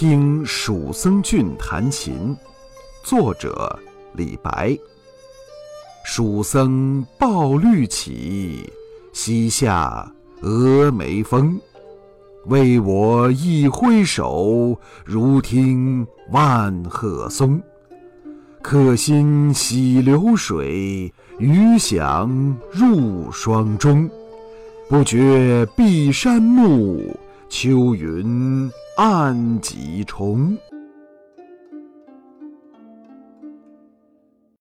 听蜀僧俊弹琴，作者李白。蜀僧抱绿绮，西下峨眉峰。为我一挥手，如听万壑松。客心洗流水，余响入霜钟。不觉碧山暮，秋云暗几重。